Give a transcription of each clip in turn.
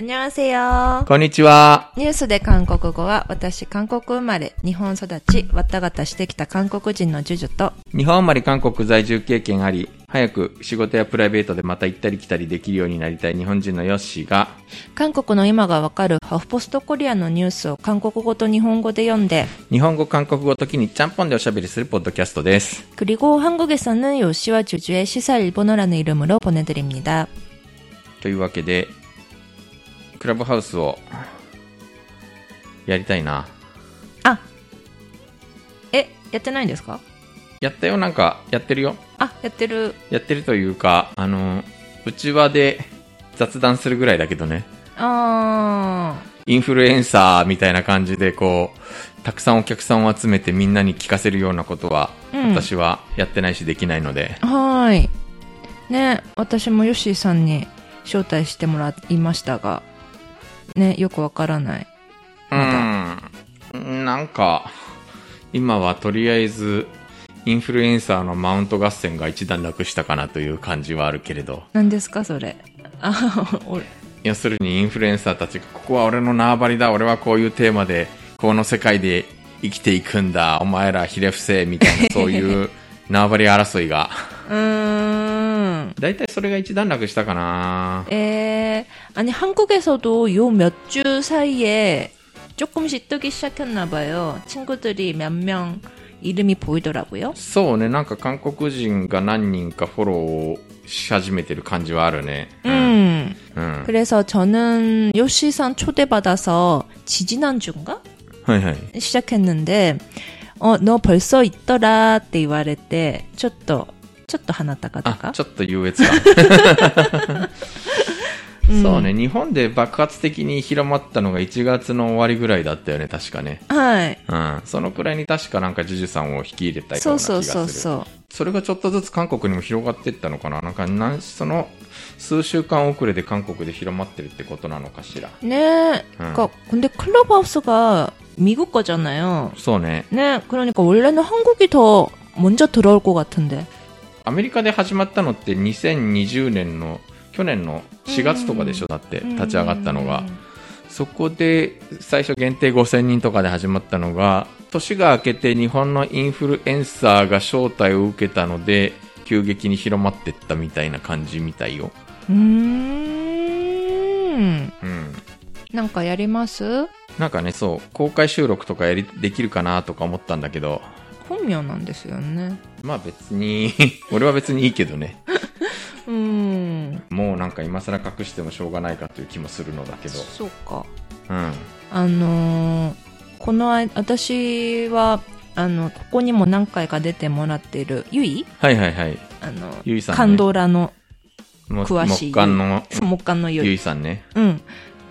안녕하세요。こんにちは。ニュースで韓国語は、私、韓国生まれ、日本育ち、わたがたしてきた韓国人のジュジュと、日本生まれ韓国在住経験あり、早く仕事やプライベートでまた行ったり来たりできるようになりたい日本人のヨッシーが、韓国の今がわかるハフポストコリアのニュースを韓国語と日本語で読んで、日本語、韓国語時にちゃんぽんでおしゃべりするポッドキャストです。 그리고 한국에서는 요시와 주주의 시사 일본어라는 이름으로 보내드립니다. というわけで、 クラブハウスを、やりたいな。あ、え、やってないんですか？やったよ、なんか、やってるよ。あ、やってる。やってるというか、あの、うちわで雑談するぐらいだけどね。あインフルエンサーみたいな感じで、こう、たくさんお客さんを集めてみんなに聞かせるようなことは、うん私はやってないしできないので、ー。はーい。ね、私もヨッシーさんに招待してもらいましたが、ね、よくわからない。うん。なんか、今はとりあえず、インフルエンサーのマウント合戦が一段落したかなという感じはあるけれど、何ですか、それ。あ、俺。要するにインフルエンサーたちが、ここは俺の縄張りだ、俺はこういうテーマで、この世界で生きていくんだ、お前らひれ伏せ、みたいな、そういう 縄張り争いが、うーん。だいたいそれが一段落したかな 에, 아니, 한국에서도 요 몇 주 사이에 조금씩 뜨기 시작했나 봐요. 친구들이 몇 명 이름이 보이더라고요. そうね、なんか韓国人が何人かフォローし始めてる感じはあるね。 음. うん。 그래서 저는 요시상 초대받아서 지지난주인가? はいはい。 시작했는데, 어, 너 벌써 있더라, って言われて、ちょっと、ちょっと鼻高あ、々ちょっと優越感。 そうね、日本で爆発的に広まったのが1月の終わりぐらいだったよね、確かね。はい。うん。そのくらいに確かなんかジュジュさんを引き入れたような気がする。そうそうそうそう。それがちょっとずつ韓国にも広がっていったのかななんか、なんその、数週間遅れで韓国で広まってるってことなのかしら。 네. 그러니까 근데 클럽하우스가 미국 거잖아요. そうね。 네, 그러니까 원래는 한국이 더 먼저 들어올 것 같은데. アメリカで始まったのって2020年の 去年の4月とかでしょ、だって立ち上がったのが。そこで最初限定5000人とかで始まったのが、年が明けて日本のインフルエンサーが招待を受けたので、急激に広まってったみたいな感じみたいよ。 음. うん。なんかやります？なんかね、そう、公開収録とかやり、できるかなとか思ったんだけど、本名なんですよね。まあ別に、俺は別にいいけどね。うん。もうなんか今更隠してもしょうがないかという気もするのだけど。そうか。うん。あのー、この間私はあのここにも何回か出てもらってるゆいはいはいはい。あのゆいさん、ね、カンドラの詳しい。木管の木管のゆいゆいさんね。うん。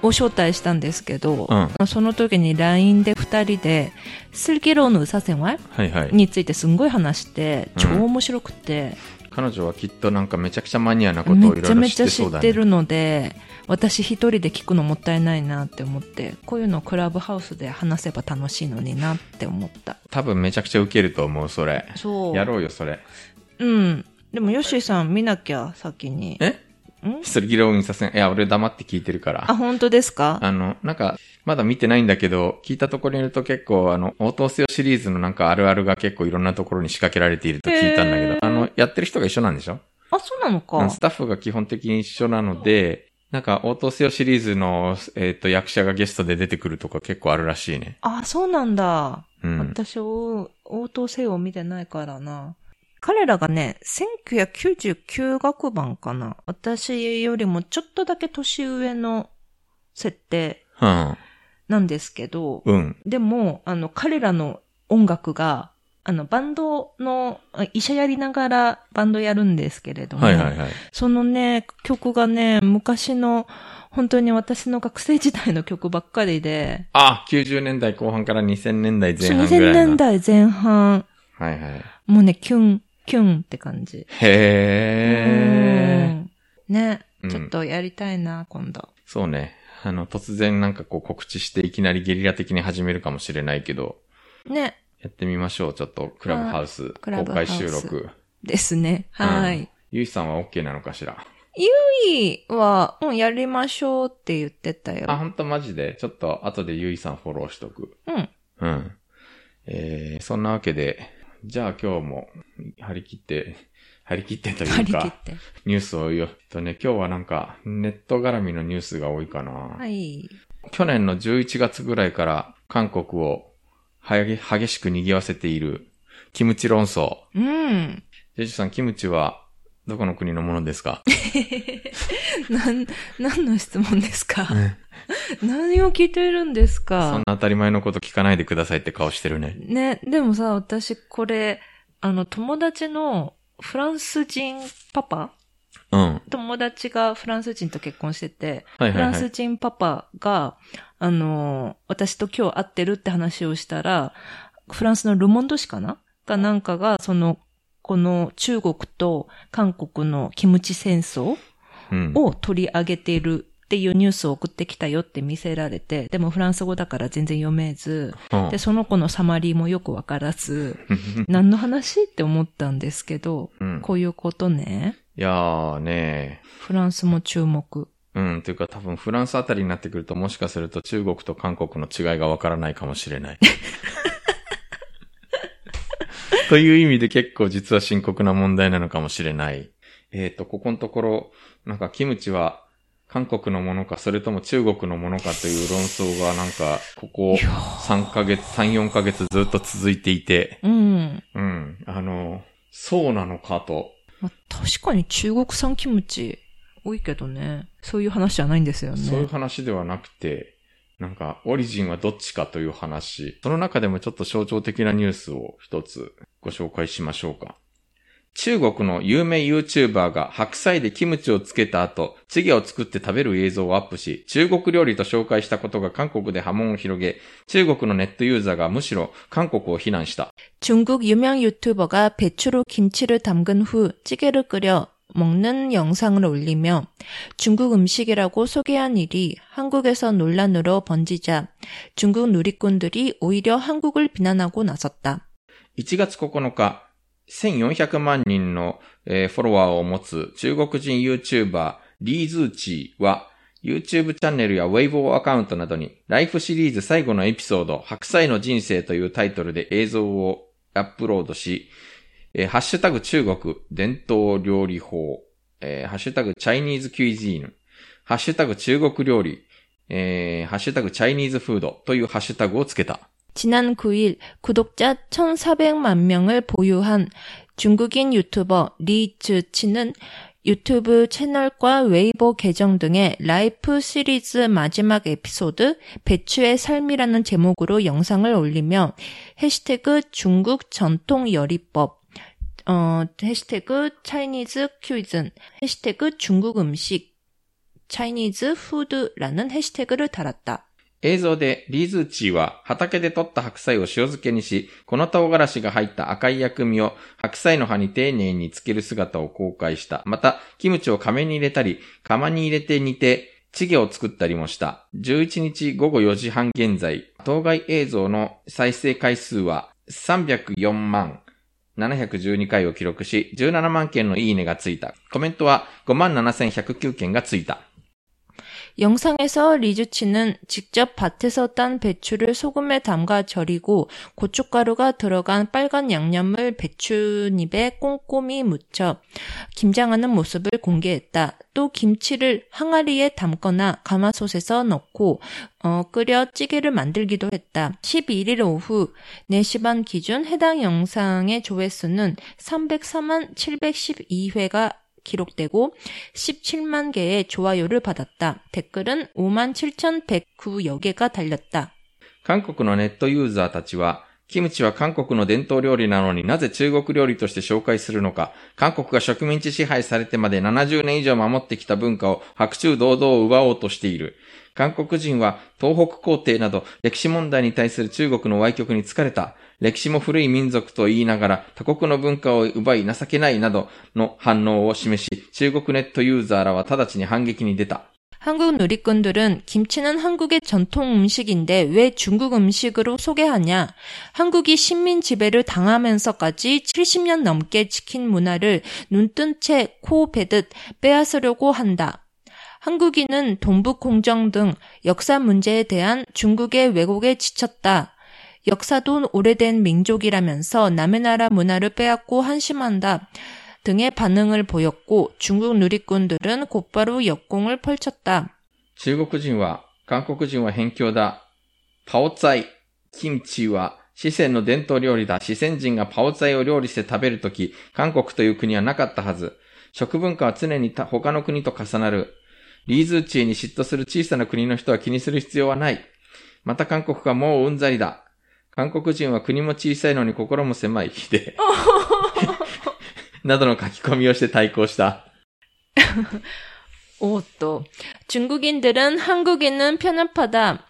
を招待したんですけど、うん、その時に LINE で2人で「スルキローのうさせんはい」についてすんごい話して、超面白くて、彼女はきっとなんかめちゃくちゃマニアなことをめいろいろ知っちゃめちゃ知てそうだね。ってるので、私一人で聞くのもったいないなって思って、こういうのをクラブハウスで話せば楽しいのになって思った。多分めちゃくちゃウケると思う、それ。そう。やろうよ、それ。うん。でも、ヨッシーさん見なきゃ、先に。え？ん？それ議論させん。いや、俺黙って聞いてるから。あ、本当ですか？あの、なんか、まだ見てないんだけど、聞いたところによると結構、あの、応答せよシリーズのなんかあるあるが結構いろんなところに仕掛けられていると聞いたんだけど、あの、やってる人が一緒なんでしょ？あ、そうなのかうん。スタッフが基本的に一緒なので、なんか、応答せよシリーズの、えっ、と、役者がゲストで出てくるとか結構あるらしいね。あ、そうなんだ。うん。私、応応答せよ見てないからな。彼らがね、1999学番かな。私よりもちょっとだけ年上の設定うん。なんですけど、うん。でも、あの、彼らの音楽が、あの、バンドの、あ医者やりながらバンドやるんですけれども、はいはいはい。そのね、曲がね、昔の、本当に私の学生時代の曲ばっかりで、あ、90年代後半から2000年代前半ぐ2000らいの。年代前半、はいはい。もうね、キュン、キュンって感じ。へー。うんね、うんちょっとやりたいな、今度。そうね。あの、突然なんかこう告知していきなりゲリラ的に始めるかもしれないけど、ね、やってみましょう。ちょっとクラブハウス公開収録。ですね。はい。ゆいさんは OK なのかしら？ゆゆいは、うん、やりましょうって言ってたよ。あ、ほんとマジで？ちょっと後でゆいさんフォローしとく。うん。うん。えー、そんなわけで、じゃあ今日も張り切って、張り切ってというか。ニュースを言うとね、今日はなんかネット絡みのニュースが多いかな。はい。去年の11月ぐらいから韓国を激しく賑わせているキムチ論争。うん。ジェジュさん、キムチはどこの国のものですか？なん、何の質問ですか？何を聞いてるんですそんかな当たり前のこと聞かないでくださいって顔してるね。ね、でもさ、私これ、あの、友達のフランス人パパうん。友達がフランス人と結婚してて、はいはいはい。フランス人パパが、あの、私と今日会ってるって話をしたら、フランスのルモンド紙かな？かなんかが、その、この中国と韓国のキムチ戦争うん。を取り上げているっていうニュースを送ってきたよって見せられて、でもフランス語だから全然読めず、うんで、その子のサマリーもよくわからず、何の話って思ったんですけど、うん。こういうことね。いやーねフランスも注目。うん。というか多分フランスあたりになってくるともしかすると中国と韓国の違いがわからないかもしれない。という意味で結構実は深刻な問題なのかもしれない。えっ、と、ここのところ、なんかキムチは韓国のものか、それとも中国のものかという論争がなんか、ここ3ヶ月、3、4ヶ月ずっと続いていて、うん。うん。あの、そうなのかと。まあ、確かに中国産キムチ多いけどね。そういう話じゃないんですよね。そういう話ではなくて、なんか、オリジンはどっちかという話。その中でもちょっと象徴的なニュースを一つご紹介しましょうか。中国の有名 YouTuber が白菜でキムチをつけた後、チゲを作って食べる映像をアップし、中国料理と紹介したことが韓国で波紋を広げ、中国のネットユーザーがむしろ韓国を非難した。 중국 유명 유튜버가 배추로 김치를 담근 후 찌개를 끓여 먹는 영상을 올리며 중국 음식이라고 소개한 일이 한국에서 논란으로 번지자 중국 누리꾼들이 오히려 한국을 비난하고 나섰다. 1月9日、 1400万人の、フォロワーを持つ中国人 YouTuber リーズーチーは YouTube チャンネルや Weibo アカウントなどにライフシリーズ最後のエピソード白菜の人生というタイトルで映像をアップロードし、えーハッシュタグ中国伝統料理法、えーハッシュタグチャイニーズキュイジーヌ、ハッシュタグ中国料理、えーハッシュタグチャイニーズフードというハッシュタグをつけた。 지난 9일 구독자 1,400만 명을 보유한 중국인 유튜버 리즈치는 유튜브 채널과 웨이보 계정 등의 라이프 시리즈 마지막 에피소드 배추의 삶이라는 제목으로 영상을 올리며 해시태그 중국 전통 요리법 어, 해시태그 차이니즈 큐이즌, 해시태그 중국 음식, 차이니즈 푸드라는 해시태그를 달았다. 映像でリーズーチーは畑で採った白菜を塩漬けにし、この唐辛子が入った赤い薬味を白菜の葉に丁寧につける姿を公開した。また、キムチを亀に入れたり、釜に入れて煮て、チゲを作ったりもした。11日午後4時半現在、当該映像の再生回数は304万712回を記録し、17万件のいいねがついた。コメントは5万7109件がついた。 영상에서 리즈치는 직접 밭에서 딴 배추를 소금에 담가 절이고 고춧가루가 들어간 빨간 양념을 배추잎에 꼼꼼히 묻혀 김장하는 모습을 공개했다. 또 김치를 항아리에 담거나 가마솥에서 넣고 어, 끓여 찌개를 만들기도 했다. 11일 오후 4시 반 기준 해당 영상의 조회수는 304만 712회가 기록되고 17만 개의 좋아요를 받았다. 댓글은 5만 7,109여 개가 달렸다. 韓国のネットユーザーたちは、キムチは韓国の伝統料理なのになぜ中国料理として紹介するのか、韓国が植民地支配されてまで70年以上守ってきた文化を白昼堂々奪おうとしている。韓国人は東北皇帝など歴史問題に対する中国の歪曲に疲れた。 歴史も古い民族と言いながら他国の文化を奪い情けないなどの反応を示し、中国ネットユーザーらは直ちに反撃に出た。 한국 누리꾼들은 김치는 한국의 전통 음식인데 왜 중국 음식으로 소개하냐? 한국이 식민 지배를 당하면서까지 70년 넘게 지킨 문화를 눈뜬 채 코 베듯 빼앗으려고 한다. 한국인은 동북 공정 등 역사 문제에 대한 중국의 왜곡에 지쳤다. 역사도 오래된 민족이라면서 남의 나라 문화를 빼앗고 한심한다. 등의 반응을 보였고 중국 누리꾼들은 곧바로 역공을 펼쳤다. 中国人は、韓国人は辺境だ。パオツァイ、キムチは、四川の伝統料理だ。四川人がパオツァイを料理して食べるとき、韓国という国はなかったはず。食文化は常に他他の国と重なる。リーズーチーに嫉妬する小さな国の人は気にする必要はない。また韓国がもううんざりだ。 韓国人は国も小さいのに心も狭い。で、などの書き込みをして対抗した。 오, 또. 중국인들은 한국인은 편협하다.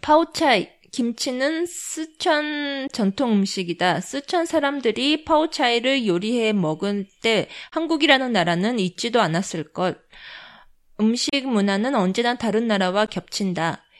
파오차이, 김치는 쓰촨 전통 음식이다. 쓰촨 사람들이 파오차이를 요리해 먹을 때 한국이라는 나라는 있지도 않았을 것. 음식 문화는 언제나 다른 나라와 겹친다.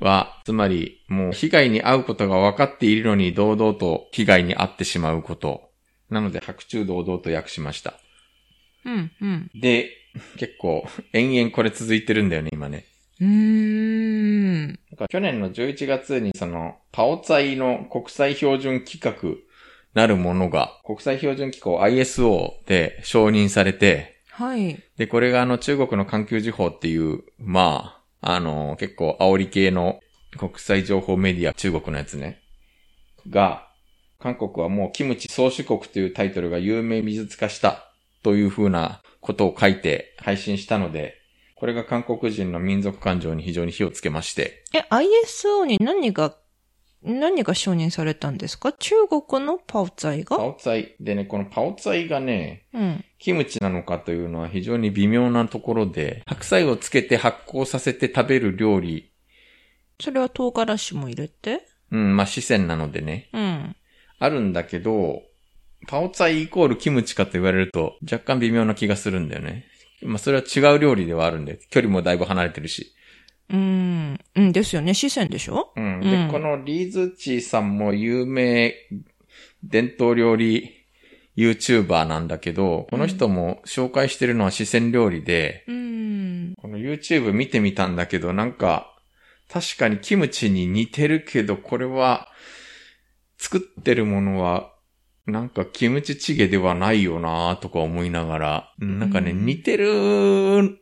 は、つまり、もう被害に遭うことが分かっているのに堂々と被害に遭ってしまうこと。なので、白昼堂々と訳しました。うん、うん。で、結構、延々これ続いてるんだよね、今ね。うーん。去年の11月にその、パオツァイの国際標準規格なるものが、国際標準機構 ISO で承認されて、はい。で、これがあの中国の環球時報っていう、まあ、あの、結構煽り系の国際情報メディア、中国のやつね。が、韓国はもうキムチ創始国というタイトルが有名美術化したというふうなことを書いて配信したので、これが韓国人の民族感情に非常に火をつけまして、え, ISO に何が、何が承認されたんですか？中国のパオツァイが？パオツァイ。でね、このパオツァイがね、うん。キムチなのかというのは非常に微妙なところで、白菜をつけて発酵させて食べる料理。それは唐辛子も入れて？うん、まあ、四川なのでね。うん。あるんだけど、パオツァイイコールキムチかと言われると若干微妙な気がするんだよね。まあ、それは違う料理ではあるんで、距離もだいぶ離れてるし。うん。うんですよね。四川でしょ？うん。で、うんこのリーズチーさんも有名伝統料理 YouTuber なんだけど、この人も紹介してるのは四川料理で、うん。この YouTube 見てみたんだけど、なんか、確かにキムチに似てるけど、これは、作ってるものは、なんかキムチチゲではないよなとか思いながら、うんなんかね、うん似てる、一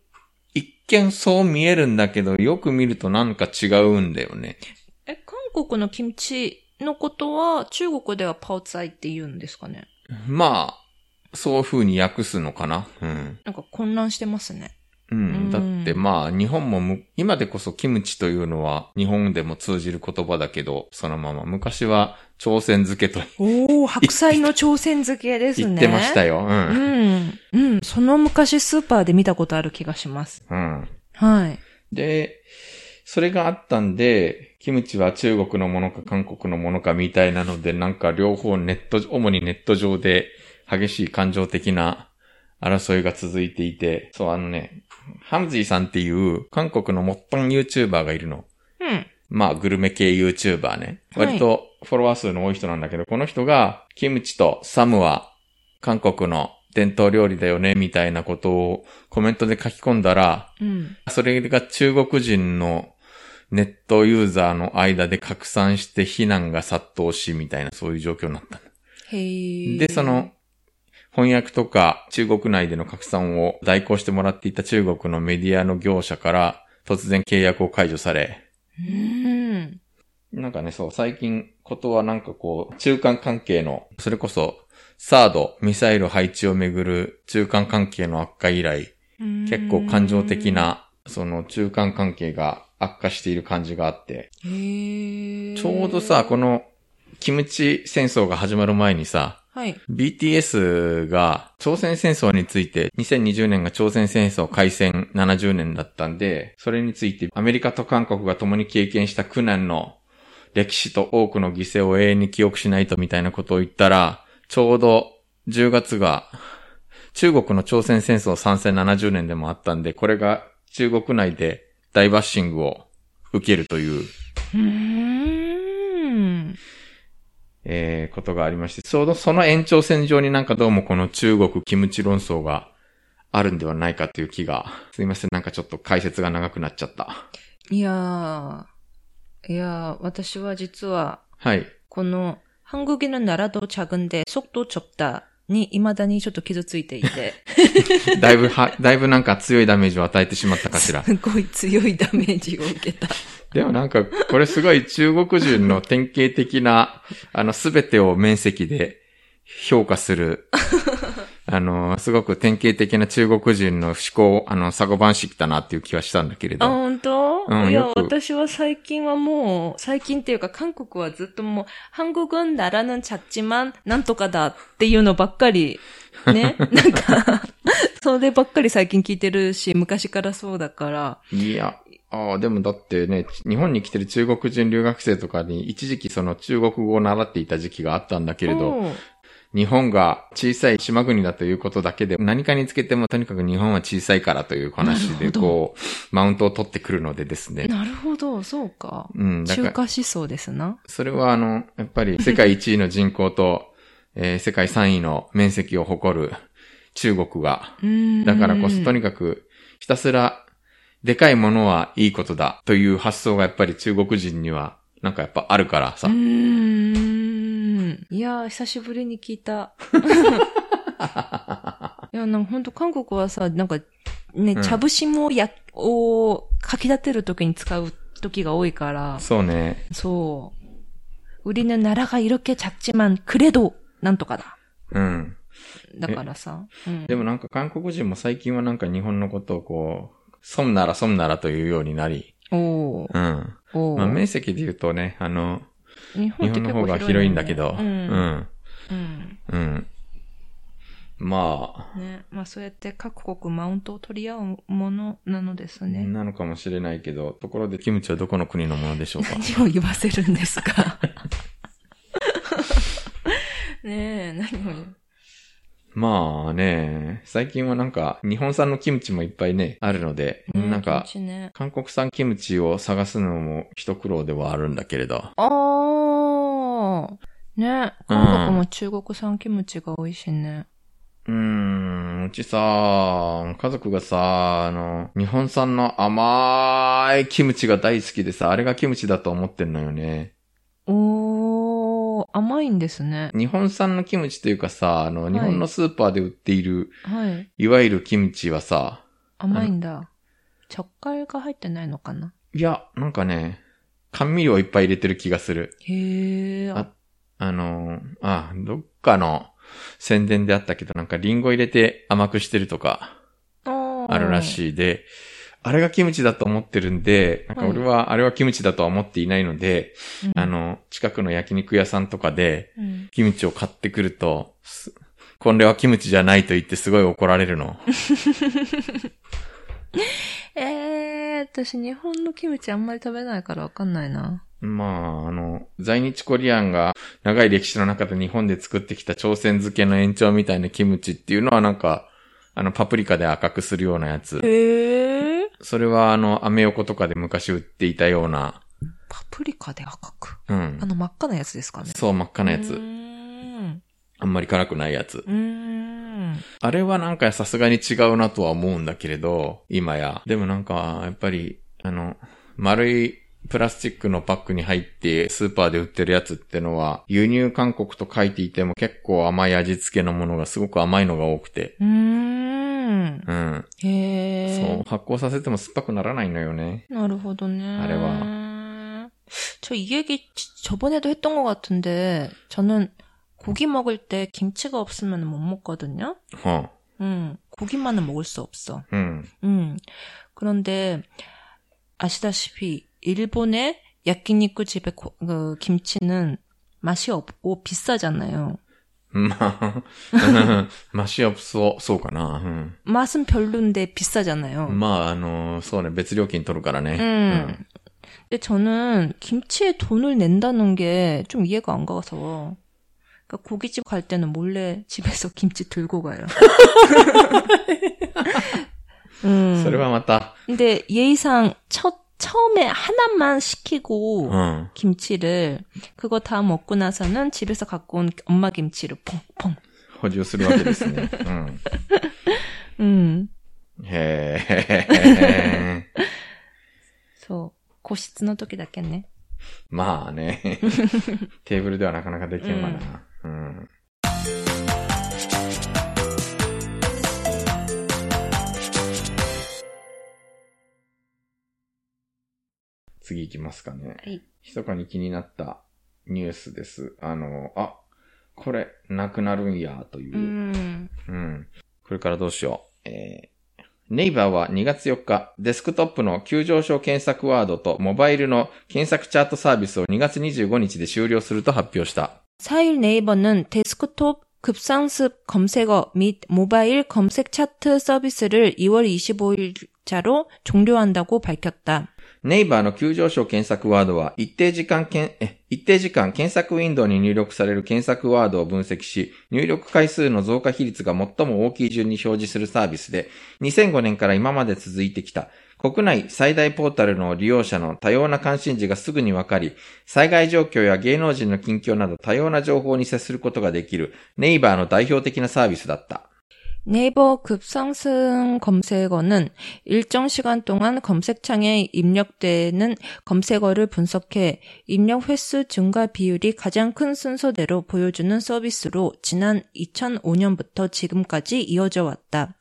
見そう見えるんだけど、よく見るとなんか違うんだよね。え、韓国のキムチのことは中国ではパオツァイって言うんですかね？まあ、そういう風に訳すのかな。うん。なんか混乱してますね。うん。だってまあ、日本もむ、今でこそキムチというのは日本でも通じる言葉だけど、そのまま昔は朝鮮漬けとおー、白菜の朝鮮漬けですね。言ってましたよ。う。うんん。うん。その昔スーパーで見たことある気がします。うん。はい。で、それがあったんで、キムチは中国のものか韓国のものかみたいなので、なんか両方ネット、主にネット上で激しい感情的な争いが続いていて、そうあのね、ハムズイさんっていう韓国のモッタン YouTuber がいるの。うん。まあ、グルメ系 YouTuber ね。はい割とフォロワー数の多い人なんだけど、この人が、キムチとサムは韓国の伝統料理だよね、みたいなことをコメントで書き込んだら、うん。それが中国人のネットユーザーの間で拡散して非難が殺到し、みたいなそういう状況になった。へー。で、その、翻訳とか中国内での拡散を代行してもらっていた中国のメディアの業者から突然契約を解除され、うん。なんかね、そう、最近、ことはなんかこう、中間関係の、それこそ、サード、ミサイル配置をめぐる中間関係の悪化以来、結構感情的。な、その中間関係が悪化している感じがあって、ちょうどさ、こ、の、キムチ戦争が始まる前にさ、はい。BTS が朝鮮戦争について、2020年が朝鮮戦争開戦70年だったんで、それについてアメリカと韓国が共に経験した苦難の歴史と多くの犠牲を永遠に記憶しないとみたいなことを言ったら、ちょうど10月が中国の朝鮮戦争参戦70年でもあったんで、これが中国内で大バッシングを受けるといううーん。えー、ことがありまして、ちょうどその延長線上になんかどうもこの中国キムチ論争があるんではないかという気が、すいません、なんかちょっと解説が長くなっちゃった。いやー、いやー、私は実は、はい。この、한국인은나라도작은데속도좁다に未だにちょっと傷ついていて、だいぶは、だいぶなんか強いダメージを与えてしまったかしら。すごい強いダメージを受けた。 でもなんか、これすごい中国人の典型的な、あの、すべてを面積で評価する、あの、すごく典型的な中国人の思考、あの、サゴバン式だなっていう気はしたんだけれあ、ど。本当、いやうんよ、く私は最近はもう、最近っていうか韓国はずっともう、한국은나라는작지만なんとかだっていうのばっかり、ね。なんか、そればっかり最近聞いてるし、昔からそうだから。いや、 ああ、でもだってね、日本に来てる中国人留学生とかに一時期その中国語を習っていた時期があったんだけれど、うん日本が小さい島国だということだけで何かにつけてもとにかく日本は小さいからという話でこう、マウントを取ってくるのでですね。なるほど、そうか。うん、だから、中華思想ですな。それはあの、やっぱり世界1位の人口と、えー世界3位の面積を誇る中国が、うんだからこそとにかくひたすらでかいものはいいことだという発想がやっぱり中国人にはなんかやっぱあるからさう。ーん。いやー、久しぶりに聞いた。いや、なんか本当韓国はさ、なんか、ね、うん茶節もや、を書き立てるときに使う時が多いから、そうね。そう。우리는나라가이렇게작지만그래도なんとかだ。うん。だからさ。うんでもなんか韓国人も最近はなんか日本のことをこう、 損なら損ならというようになり、おーうん。おーまあ面積で言うとね、あの、日日本の方が広いんだけど、う。うんん。うん。うん。まあ、ね。まあそうやって各国マウントを取り合うものなのですね。なのかもしれないけど、ところでキムチはどこの国のものでしょうか？何を言わせるんですか？ねえ、何をまあね、最近はなんか日本産のキムチもいっぱいね、あるので、なんかキムチね、韓国産キムチを探すのも一苦労ではあるんだけれど。あー。ね韓国も中国産キムチが多いしね。うーん、うちさ、家族がさ、あの、日本産の甘いキムチが大好きでさ、あれがキムチだと思ってんのよね。甘いんですね。日本産のキムチというかさ、あの、い日本のスーパーで売っている、はい。いわゆるキムチはさ、甘いんだ。直海が入ってないのかな？いや、なんかね、甘味料いっぱい入れてる気がする。へー。ああの、あ、どっかの宣伝であったけど、なんかリンゴ入れて甘くしてるとか、あるらい。しいで、あれがキムチだと思ってるんで、なんか俺はあれはキムチだとは思っていないので、うんあ、の、近くの焼肉屋さんとかでうんキムチを買ってくると、すこれはキムチじゃないと言ってすごい怒られるの。えー、私日本のキムチあんまり食べないからわかんないな。まあ、あの、在日コリアンが長い歴史の中で日本で作ってきた朝鮮漬けの延長みたいなキムチっていうのはなんか、あの、パプリカで赤くするようなやつ。へー。それはあの、アメ横とかで昔売っていたような、パプリカで赤く？うんあ。の真っ赤なやつですかね。そう、真っ赤なやつ。うーん。あんまり辛くないやつ。うーん。あれはなんかさすがに違うなとは思うんだけれど、今や。でもなんか、やっぱり、あの、丸いプラスチックのパックに入ってスーパーで売ってるやつってのは、輸入韓国と書いていても結構甘い味付けのものがすごく甘いのが多くて。うーん。 うん。へー。そう。発酵させても酸っぱくならないのよね。なるほどね。あれは。저 이 얘기 지- 저번에도 했던 것 같은데 저는 고기 먹을 때 김치가 없으면 못 먹거든요. はあ、 음, 고기만은 먹을 수 없어. 음. 음. 그런데 아시다시피 일본의 야끼니쿠 집의 고- 그 김치는 맛이 없고 비싸잖아요. まあ、マシアップそう、そうかな。 맛은 별론데 う 비싸잖아요. ん。まあ、あの、そうね、別料金取るからね。 음. 근데 저는 김치에 돈을 낸다는 게 좀 이해가 안 가서. 그러니까 고깃집 갈 때는 몰래 집에서 김치 들고 가요. うん。 음. それはまた、 근데 예의상 첫 처음에 하나만 시키고 うん。 김치를 그거 다 먹고 나서는 집에서 갖고 온 엄마 김치를 퐁퐁. 補充するわけですね。うん。 음. へえ。そう。個室の時だけね。まあね。テーブルではなかなかできんわな。うん。 次行きますかね。はい。密かに気になったニュースです。あの、あ、これ、なくなるんや、という。 음. うん。これからどうしよう。えー、ネイバーは2月4日、デスクトップの急上昇検索ワードとモバイルの検索チャートサービスを2月25日で終了すると発表した。 4일 네이버는 데스크톱 급상습 검색어 및 모바일 검색 차트 서비스를 2월 25일자로 종료한다고 밝혔다. ネイバーの急上昇検索ワードは一定時間けんえ一定時間検索ウィンドウに入力される検索ワードを分析し、入力回数の増加比率が最も大きい順に表示するサービスで、2005年から今まで続いてきた、国内最大ポータルの利用者の多様な関心事がすぐにわかり、災害状況や芸能人の近況など多様な情報に接することができるネイバーの代表的なサービスだった。 네이버 급상승 검색어는 일정 시간 동안 검색창에 입력되는 검색어를 분석해 입력 횟수 증가 비율이 가장 큰 순서대로 보여주는 서비스로 지난 2005년부터 지금까지 이어져 왔다.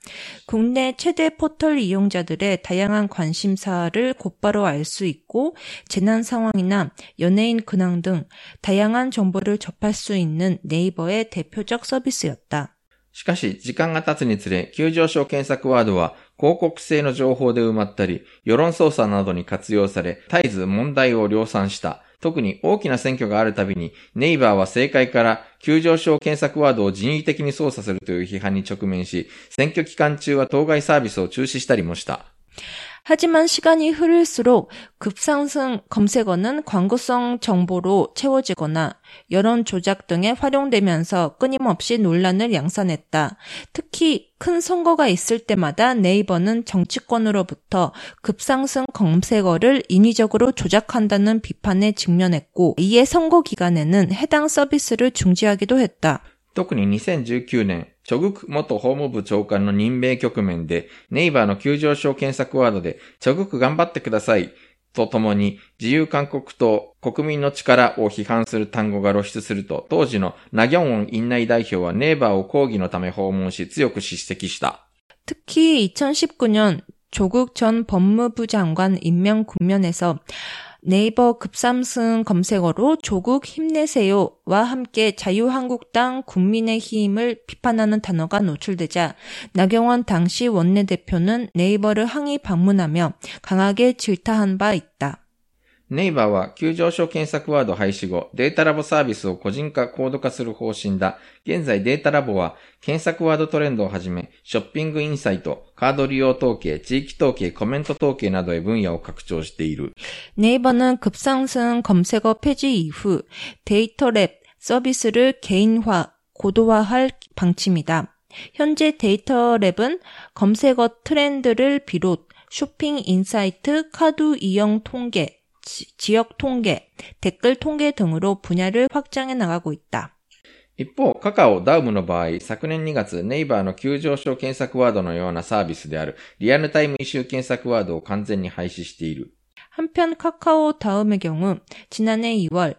국내 최대 포털 이용자들의 다양한 관심사를 곧바로 알 수 있고 재난 상황이나 연예인 근황 등 다양한 정보를 접할 수 있는 네이버의 대표적 서비스였다. しかし、時間が経つにつれ、急上昇検索ワードは、広告性の情報で埋まったり、世論操作などに活用され、絶えず問題を量産した。特に大きな選挙があるたびに、ネイバーは政界から急上昇検索ワードを人為的に操作するという批判に直面し、選挙期間中は当該サービスを中止したりもした。 하지만 시간이 흐를수록 급상승 검색어는 광고성 정보로 채워지거나 여론 조작 등에 활용되면서 끊임없이 논란을 양산했다. 특히 큰 선거가 있을 때마다 네이버는 정치권으로부터 급상승 검색어를 인위적으로 조작한다는 비판에 직면했고 이에 선거 기간에는 해당 서비스를 중지하기도 했다. 特に2019年、 チョグク元法務部長官の任命局面で、ネイバーの急上昇検索ワードで、チョグク頑張ってください。とともに、自由韓国党、国民の力を批判する単語が露出すると、当時のナギョンウォン院内代表はネイバーを抗議のため訪問し、強く叱責した。 특히 2019년 조국 전 법무부 장관 임명 국면에서 네이버 급삼승 검색어로 조국 힘내세요와 함께 자유한국당 국민의힘을 비판하는 단어가 노출되자 나경원 당시 원내대표는 네이버를 항의 방문하며 강하게 질타한 바 있다. ネイバーは急上昇検索ワード廃止後、データラボサービスを個人化、コード化する方針だ。現在データラボは検索ワードトレンドをはじめ、ショッピングインサイト、カード利用統計、地域統計、コメント統計などへ分野を拡張している。 네이버는 급상승 검색어 폐지 이후 데이터랩 서비스를 개인화, 고도화할 방침이다. 현재 데이터랩은 검색어 트렌드를 비롯 쇼핑 인사이트, 카드 이용 통계, 지, 역 통계, 댓글 통계 등으로 분야를 확장해 나가고 있다. 一方、カカオ、ダウムの場合、昨年2月、ネイバーの急上昇検索ワードのようなサービスである、リアルタイムイシュー検索ワードを完全に廃止している。 한편 카카오 다음의 경우 지난해 2월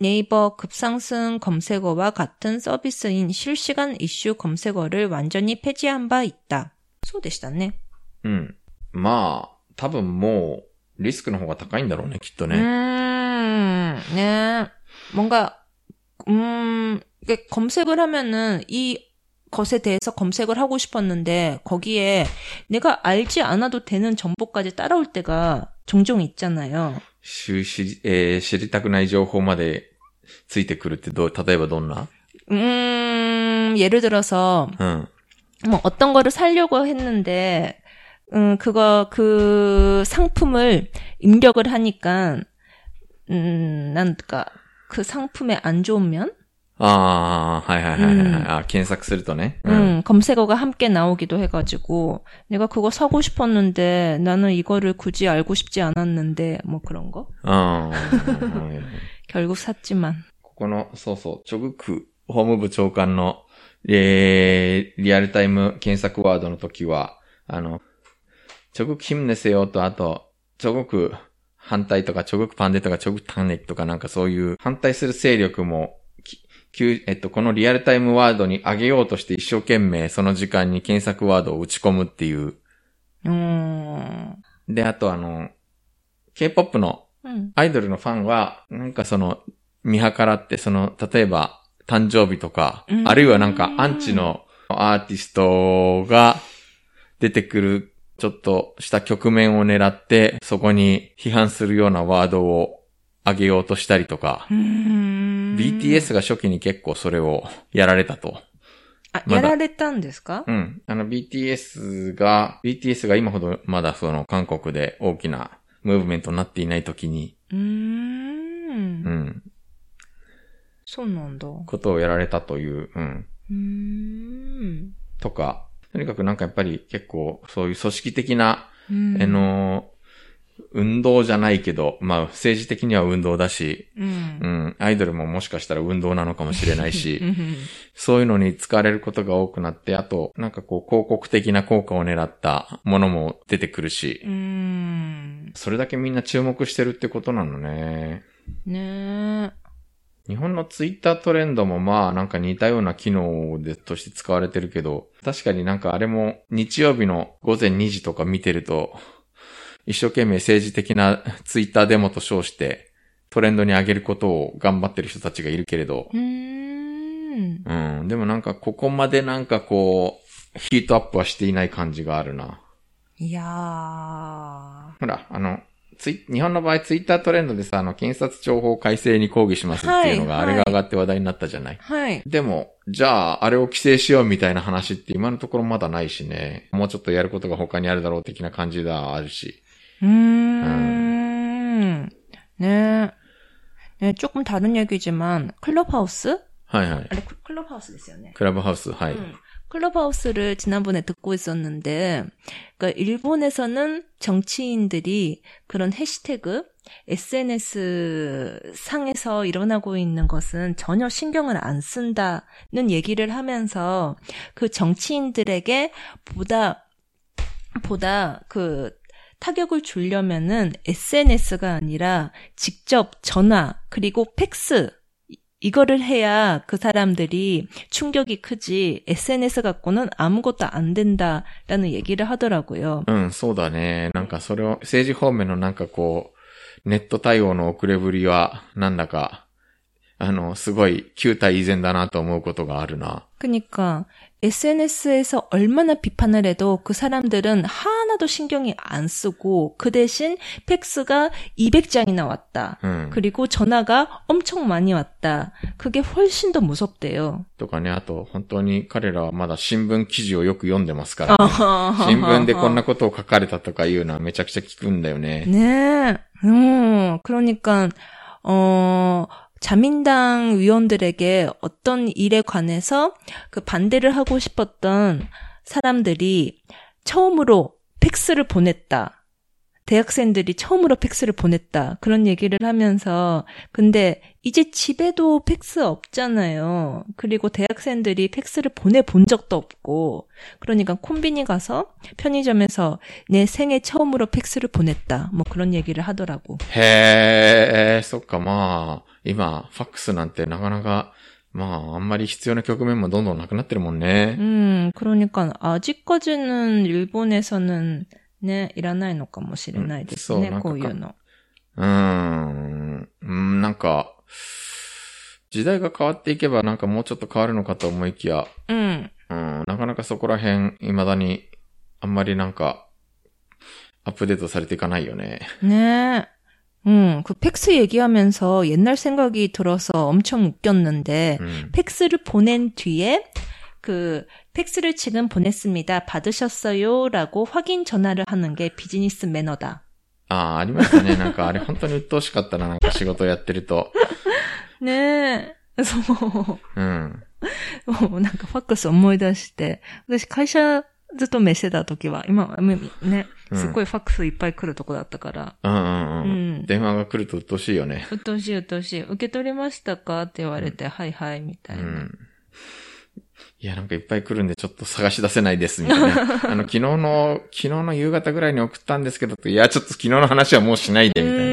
네이버 급상승 검색어와 같은 서비스인 실시간 이슈 검색어를 완전히 폐지한 바 있다. そうでしたね.うん。まあ、多分もう、 リスクの方が高いんだろうね、きっとね。 음, 네. 뭔가, 음, 이게 검색을 하면은 이 것에 대해서 검색을 하고 싶었는데 거기에 내가 알지 않아도 되는 정보까지 따라올 때가 종종 있잖아요. ししえー知りたくない情報までついてくるってどう、例えばどんな 음, 예를 들어서 うん。 뭐 어떤 거를 사려고 했는데 음, 그거 그 상품을 입력을 하니까 음, 난가 그 상품의 안 좋은 면? ああ、はいはいはいはい、うんあ。検索するとね。 음, 검색어가 함께 나오기도 해가지고, 내가 그거 사고 싶었는데, 나는 이거를 굳이 알고 싶지 않았는데, 뭐 그런 거? ああ。 결국 샀지만. ここの、そうそう、チョグク法務部長官の、えー、リアルタイム検索ワードの時は、あの、 チョグクヒムネセヨと、あと、チョグク反対とか、チョグクパンデとか、チョグクタンネキとかなんかそういう反対する勢力も、えっと、このリアルタイムワードに上げようとして一生懸命その時間に検索ワードを打ち込むっていう。 음, で、あとあの、K-POP の 음, アイドルのファンは、なんかその、見計らって、その、例えば、誕生日とかう、ん。あるいはなんか、アンチのアーティストが出てくる、ちょっとした局面を狙って、そこに批判するようなワードを上げようとしたりとか、BTS が初期に結構それをやられたと。あ、やられたんですか？うん。あの BTS が、BTS が今ほどまだその韓国で大きなムーブメントになっていない時に、うん。うん。そうなんだ。ことをやられたという、うん。うん。とか、とにかくなんかやっぱり結構そういう組織的な、うん、あの、運動じゃないけど、まあ政治的には運動だし、うん、うん、アイドルももしかしたら運動なのかもしれないし、そういうのに使われることが多くなって、あと、なんかこう広告的な効果を狙ったものも出てくるし、うん、それだけみんな注目してるってことなのね。ねえ。日本のツイッタートレンドもまあなんか似たような機能でとして使われてるけど、確かになんかあれも日曜日の午前2時とか見てると、一生懸命政治的な ツイッターデモと称してトレンドに上げることを頑張ってる人たちがいるけれど、 음, うん、でもなんかここまでなんかこう、ヒートアップはしていない感じがあるな。이やほら、あの、ツイ日本の場合ツイッタートレンドでさ、あの、検察庁法改正に抗議しますっていうのが、はいあれが上がって話題になったじゃない。はい。でも、じゃあ、あれを規制しようみたいな話って今のところまだないしね。もうちょっとやることが他にあるだろう的な感じではあるし。 음, 네. 네, 조금 다른 얘기지만, 클럽하우스? はいはい。 아니, 클- 클럽하우스 됐어요, 네. クラブハウス、はい。 음, 클럽하우스를 지난번에 듣고 있었는데, 그러니까 일본에서는 정치인들이 그런 해시태그, SNS 상에서 일어나고 있는 것은 전혀 신경을 안 쓴다는 얘기를 하면서 그 정치인들에게 보다, 보다 그 타격을 주려면은 SNS가 아니라 직접 전화, 그리고 팩스, 이- 이거를 해야 그 사람들이 충격이 크지 SNS 갖고는 아무것도 안 된다라는 얘기를 하더라고요. うん、そうだね。なんかそれを、政治方面のなんかこう、ネット対応の遅れぶりは、なんだか、 あの、すごい旧態依然だなと思うことがあるな。 그러니까 SNS에서 얼마나 비판을 해도 그 사람들은 하나도 신경이 안 쓰고 그 대신 팩스가 200장이나 왔다. うん。 그리고 전화가 엄청 많이 왔다. 그게 훨씬 더 무섭대요. とかね、あと、本当に彼らはまだ新聞記事をよく読んでますから、ね。 신聞新聞でこんなことを書かれたとかいうのはめちゃくちゃ聞くんだよね。 네. 음, 그러니까, 어, 자민당 위원들에게 어떤 일에 관해서 그 반대를 하고 싶었던 사람들이 처음으로 팩스를 보냈다. 대학생들이 처음으로 팩스를 보냈다. 그런 얘기를 하면서, 근데 이제 집에도 팩스 없잖아요. 그리고 대학생들이 팩스를 보내본 적도 없고, 그러니까 콤비니 가서 편의점에서 내 생애 처음으로 팩스를 보냈다. 뭐 그런 얘기를 하더라고. へえ、そっか、まあ、今、ファックスなんてなかなか、まあ、あんまり必要な局面もどんどんなくなってるもんね。 음, 그러니까 아직까지는 일본에서는 네, いらないのかもしれないですね、うんそうなんかこういうの。うーん、うんなんか、時代が変わっていけばなんかもうちょっと変わるのかと思いきや、うん。うん、 かなかそこら辺、未だに、あんまりなんか、アップデートされていかないよね。 네. 음, 그 팩스 얘기하면서 옛날 생각이 들어서 엄청 웃겼는데, うん。 팩스를 보낸 뒤에, 그, 팩스를 지금 보냈습니다. 받으셨어요? 라고 확인 전화를 하는 게 비즈니스 매너다. ああ、ありましたね。なんかあれ本当に鬱陶しかったな。なんか仕事やってると。 네. 그래서 뭐, うん。もうなんかファックス思い出して、私会社ずっとメセだ時は、今はね、すっごいファックスいっぱい来るとこだったから、うんうんううん。ん。電話が来ると鬱陶しいよね。うっとうしいうっとうしい。受け取りましたかって言われて、はいはい、みたいな。うん。 いや、なんかいっぱい来るんでちょっと探し出せないです、みたいな。あの、昨日の、昨日の夕方ぐらいに送ったんですけど、いや、ちょっと昨日の話はもうしないで、うみたいな。ー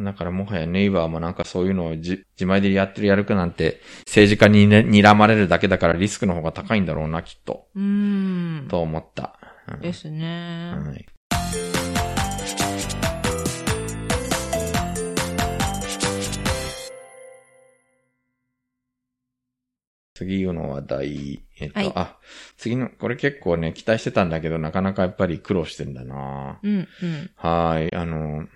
ん。だからもはやネイバーもなんかそういうのをじ自前でやってるやるかなんて政治家に、ね、睨まれるだけだからリスクの方が高いんだろうな、きっと。うーん。と思った。うんですね。はい。次の話題。えっと、はいあ、次の、これ結構ね、期待してたんだけど、なかなかやっぱり苦労してんだなうん、うん。はい。あの、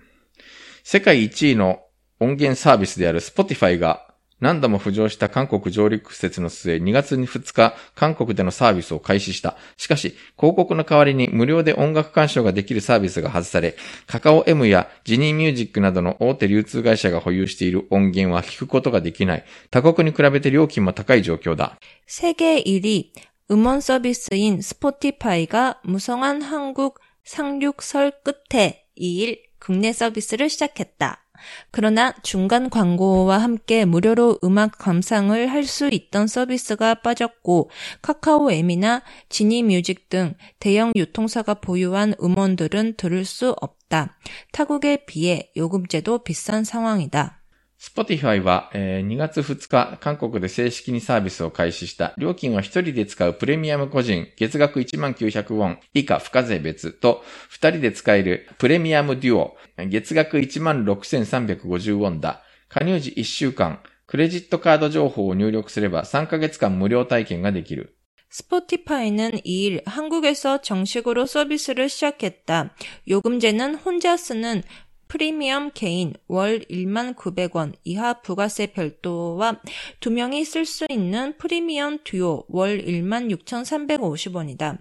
世界一位の音源サービスである Spotify が何度も浮上した韓国上陸説の末、2月2日、韓国でのサービスを開始した。しかし、広告の代わりに無料で音楽鑑賞ができるサービスが外され、カカオ M やジニーミュージックなどの大手流通会社が保有している音源は聞くことができない。他国に比べて料金も高い状況だ。 세계 1위 음원 서비스인 스포티파이가 무성한 한국 상륙설 끝에 2일 국내 서비스를 시작했다. 그러나 중간 광고와 함께 무료로 음악 감상을 할 수 있던 서비스가 빠졌고 카카오 M이나 지니 뮤직 등 대형 유통사가 보유한 음원들은 들을 수 없다. 타국에 비해 요금제도 비싼 상황이다. Spotify は、え2月2日、韓国で正式にサービスを開始した、料金は1人で使うプレミアム個人、月額1900ウォン、以下付加税別。と、2人で使えるプレミアムデュオ、月額16,350ウォンだ。加入時1週間、クレジットカード情報を入力すれば3ヶ月間無料体験ができる。스포티파이는 2일 한국에서 정식으로 서비스를 시작했 다. 요금제는 혼자 쓰는 프리미엄 개인 월 1만 900원 이하 부가세 별도와 두 명이 쓸 수 있는 프리미엄 듀오 월 1만 6,350원이다.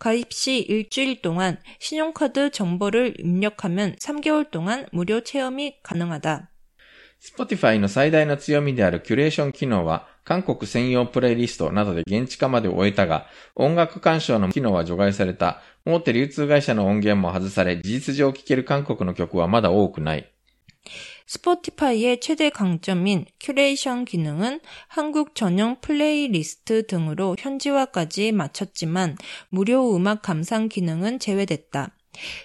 가입 시 일주일 동안 신용카드 정보를 입력하면 3개월 동안 무료 체험이 가능하다. Spotify の最大の強みであるキュレーション機能は、 韓国専用プレイリストなどで現地化まで終えたが、音楽鑑賞の機能は除外された。大手流通会社の音源も外され、事実上聴ける韓国の曲はまだ多くない。 스포티파이의 최대 강점인 큐레이션 기능은 한국 전용 플레이리스트 등으로 현지화까지 마쳤지만 무료 음악 감상 기능은 제외됐다.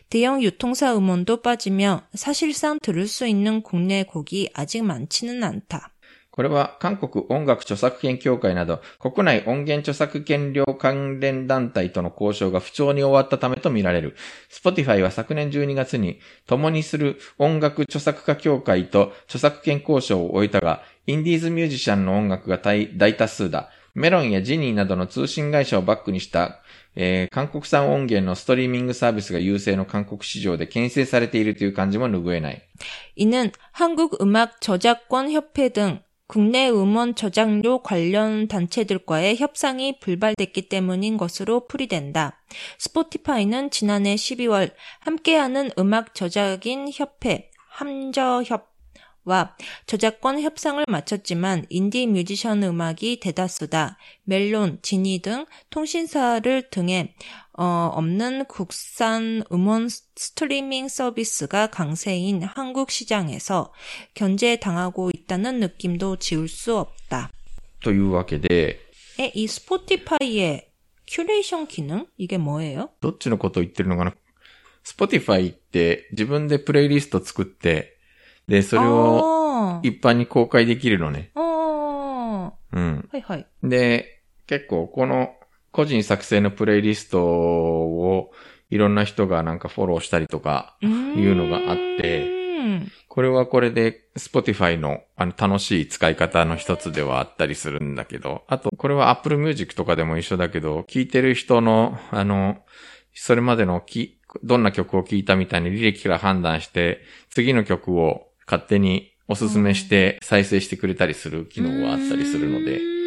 대형 유통사 음원도 빠지며 사실상 들을 수 있는 국내 곡이 아직 많지는 않다. これは韓国音楽著作権協会など国内音源著作権料関連団体との交渉が不調に終わったためとみられる。Spotify は昨年12月に共にする音楽著作家協会と著作権交渉を終えたが、インディーズミュージシャンの音楽が大大多数だ。メロンやジニーなどの通信会社をバックにした、えー韓国産音源のストリーミングサービスが優勢の韓国市場で牽制されているという感じも拭えない。 이는 한국음악저작권협회 등 국내 음원 저작료 관련 단체들과의 협상이 불발됐기 때문인 것으로 풀이된다. 스포티파이는 지난해 12월 함께하는 음악 저작인 협회 함저협과 저작권 협상을 마쳤지만 인디 뮤지션 음악이 대다수다. 멜론, 지니 등 통신사를 등에 어, 없는 국산 음원 스트리밍 서비스가 강세인 한국 시장에서 견제당하고 있다는 느낌도 지울 수 없다. というわけで、 에, 이 스포티파이의 큐레이션 기능? 이게 뭐예요? どっちのことを言ってるのかな ?Spotify って自分でプレイリスト作って、で、それを 아, 一般に公開できるのね。 어, うん。하이 하이. で、結構この 個人作成のプレイリストをいろんな人がなんかフォローしたりとかいうのがあって、これはこれで Spotify のあの楽しい使い方の一つではあったりするんだけど、あとこれは Apple Music とかでも一緒だけど、聴いてる人の、あの、それまでのき、どんな曲を聴いたみたいに履歴から判断して、次の曲を勝手におすすめして再生してくれたりする機能があったりするので、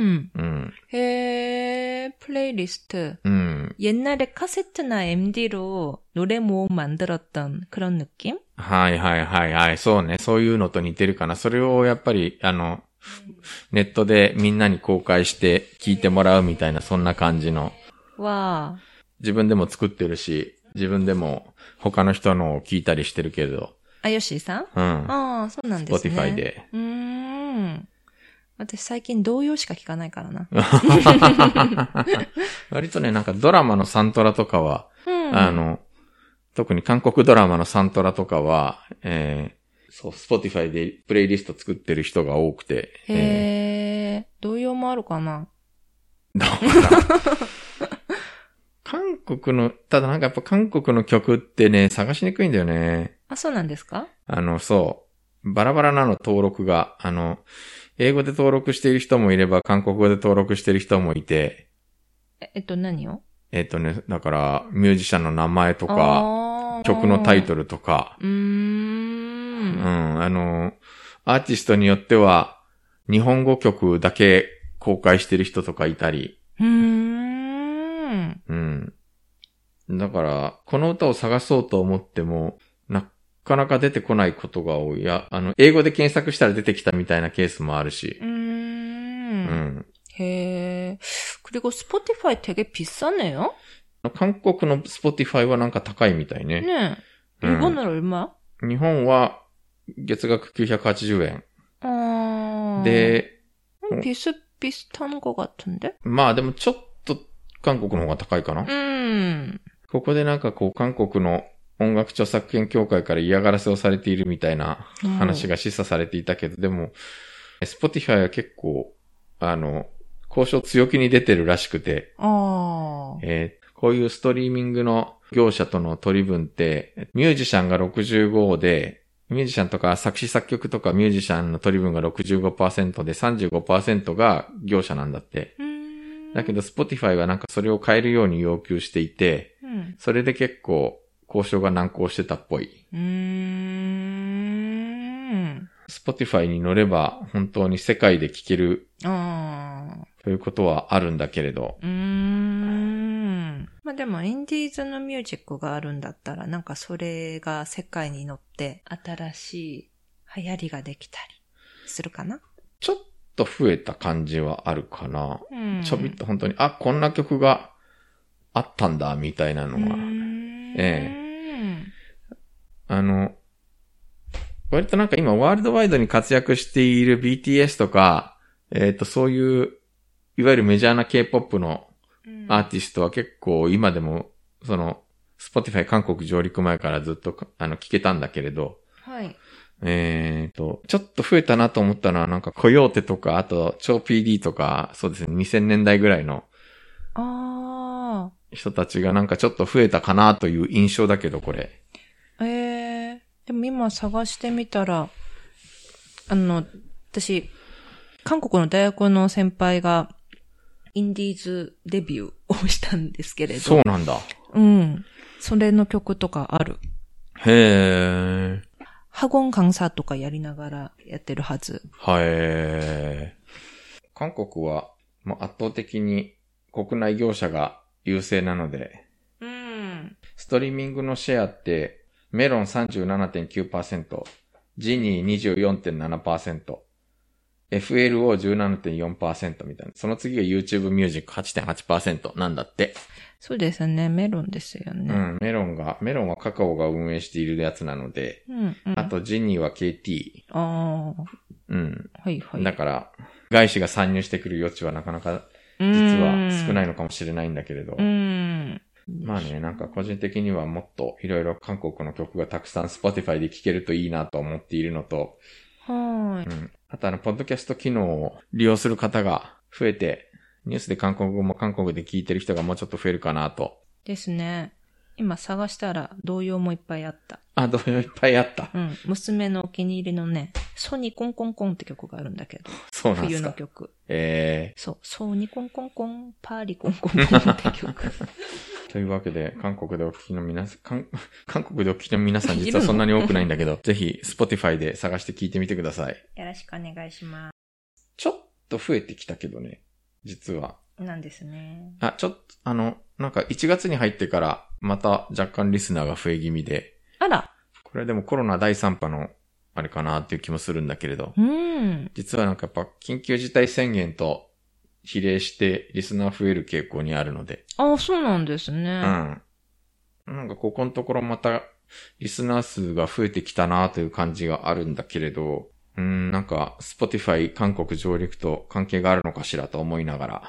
うん。うん。へー、プレイリスト. うん。 옛날에 카세트나 MD로 노래 모음 만들었던 그런 느낌? はいはいはいはい。そうね。そういうのと似てるかな。それをやっぱり、あの、ネットでみんなに公開して聞いてもらうみたいな、そんな感じの。 와, 自分でも作ってるし、自分でも他の人のを聞いたりしてるけど、 아요시さん?うん。 아, そうなんですね。 Spotify で。うーん。 私最近童謡しか聞かないからな。割とね、なんかドラマのサントラとかは、うん。あの、特に韓国ドラマのサントラとかは、えー、そう、Spotify でプレイリスト作ってる人が多くて、えへー、童謡もあるかなー、だから、韓国の、ただなんかやっぱ韓国の曲ってね、探しにくいんだよね。あ、そうなんですか？あの、そう。バラバラなの登録が、あの、英語で登録している人もいれば、韓国語で登録している人もいて、ええっと、何を？えっ、とね、だから、ミュージシャンの名前とか、か曲のタイトル。ルとか、うー。うんん、あの、アーティストによっては、日本語曲だけ公開してる人とかいたり、うーん。うん。だから、この歌を探そうと思っても、なかなか出てこないことが多い。いや、あの、英語で検索したら出てきたみたいなケースもあるしう。ー。うんん。 해. 그리고 스포티파이 되게 비싸네요? 韓国の Spotify はなんか高いみたいね。 네. 음. 일본은 얼마? 日本は月額980円。 어. で、 음, 비슷비슷한 것 같은데? まあでもちょっと韓国の方が高いかな。 음. ここでなんかこう韓国の 音楽著作権協会から嫌がらせをされているみたいな話が示唆されていたけど、でも、Spotify は結構、あの、交渉強気に出てるらしくて、えー、こういうストリーミングの業者との取り分って、ミュージシャンが65で、ミュージシャンとか作詞作曲とかミュージシャンの取り分が65%で35%が業者なんだって。だけど Spotify はなんかそれを変えるように要求していて、うん、それで結構交渉が難航してたっぽい。うーん。 Spotify に乗れば本当に世界で聴けるということはあるんだけれど。うーん。まあでも、インディーズのミュージックがあるんだったら、なんかそれが世界に乗って新しい流行りができたりするかな？ちょっと増えた感じはあるかな。ちょびっと本当に、あ、こんな曲があったんだ、みたいなのは。ええ。あの、割となんか今ワールドワイドに活躍している BTS とか、えっ、と、そういう、いわゆるメジャーな K-POP のアーティストは結構今でも、その、Spotify 韓国上陸前からずっと、あの、聞けたんだけれど、はい。えっ、と、ちょっと増えたなと思ったのは、なんか、コヨーテとか、あと、超 PD とか、そうですね、2000年代ぐらいのあ人たちがなんかちょっと増えたかなという印象だけど、これ。ええー、でも今探してみたら、あの、私、韓国の大学の先輩が、インディーズデビューをしたんですけれど。そうなんだ。うん。それの曲とかある。へえ。ハゴン監査とかやりながらやってるはず。はえ。韓国は、もう圧倒的に国内業者が優勢なので、うん。ストリーミングのシェアって、メロン37.9%、ジニー24.7%、FLO17.4% みたいな。その次が YouTube Music 8.8%なんだって。そうですね。メロンですよね。うん、メロンが、メロンはカカオが運営しているやつなので、うん。うん。あとジニーは KT。ああ、うん。はいはい。だから、外資が参入してくる余地はなかなか実は少ないのかもしれないんだけれどう。ん。まあね、なんか個人的にはもっといろいろ韓国の曲がたくさん Spotify で聴けるといいなと思っているのと、はーい。うん。あとあの、ポッドキャスト機能を利用する方が増えて、ニュースで韓国語も韓国で聞いてる人がもうちょっと増えるかなと。ですね。今探したら童謡もいっぱいあった。あ、童謡いっぱいあった。うん。娘のお気に入りのね、ソニコンコンコンって曲があるんだけど。そうなんで冬すか。の曲。えそう。ソニコンコンコン、パーリコンコンコンって曲。ー、というわけで、韓国でお聞きの皆さん、韓韓国でお聞きの皆さん実はそんなに多くないんだけど、ぜひ、Spotify で探して聞いてみてください。よろしくお願いしまちょっと増えてきたけどね、実は。す。なんですね。あ、ちょっと、あの、なんか1月に入ってから、また若干リスナーが増え気味で、あら。これでもコロナ第3波の、あれかなっていう気もするんだけれど、うん。実はなんかやっぱ緊急事態宣言と比例してリスナー増える傾向にあるので、あ、そうなんですね。うん。なんかここのところまたリスナー数が増えてきたなという感じがあるんだけれど、うん、なんか Spotify 韓国上陸と関係があるのかしらと思いながら、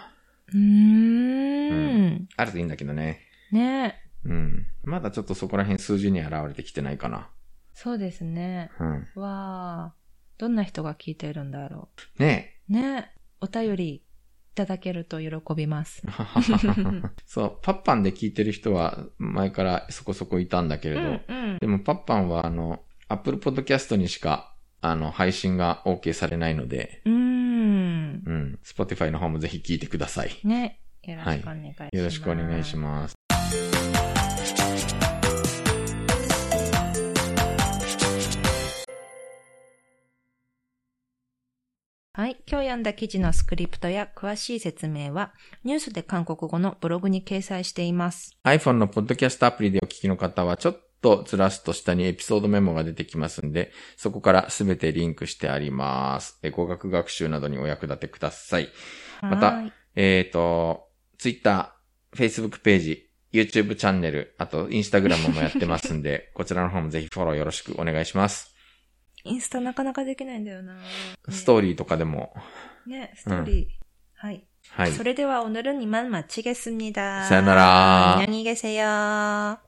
うーん。あるといいんだけどね。ねうん。まだちょっとそこら辺数字に現れてきてないかな。そうですね。うん。わあ。どんな人が聞いているんだろねう。ねお便りいただけると喜びます。え。そう、パッパンで聞いてる人は前からそこそこいたんだけれど、うん。でもパッパンはあの、Apple Podcast にしかあの、配信が OK されないので、うーん。うん。Spotify の方もぜひ聞いてください。ね。よろしくお願いします。よろしくお願いします。はい。今日読んだ記事のスクリプトや詳しい説明は、ニュースで韓国語のブログに掲載しています。iPhone のポッドキャストアプリでお聞きの方は、ちょっとずらすと下にエピソードメモが出てきますんで、そこからすべてリンクしてあります。え語学学習などにお役立てください。またはいえっ、と、Twitter、Facebook ページ、YouTube チャンネル、あと Instagram もやってますんで、こちらの方もぜひフォローよろしくお願いします。インスタなかなかできないんだよな。ストーリーとかでも、ね、ねストーリー。はい。はい。 それでは오늘은이만마치겠습니다 さよなら 안녕히 계세요.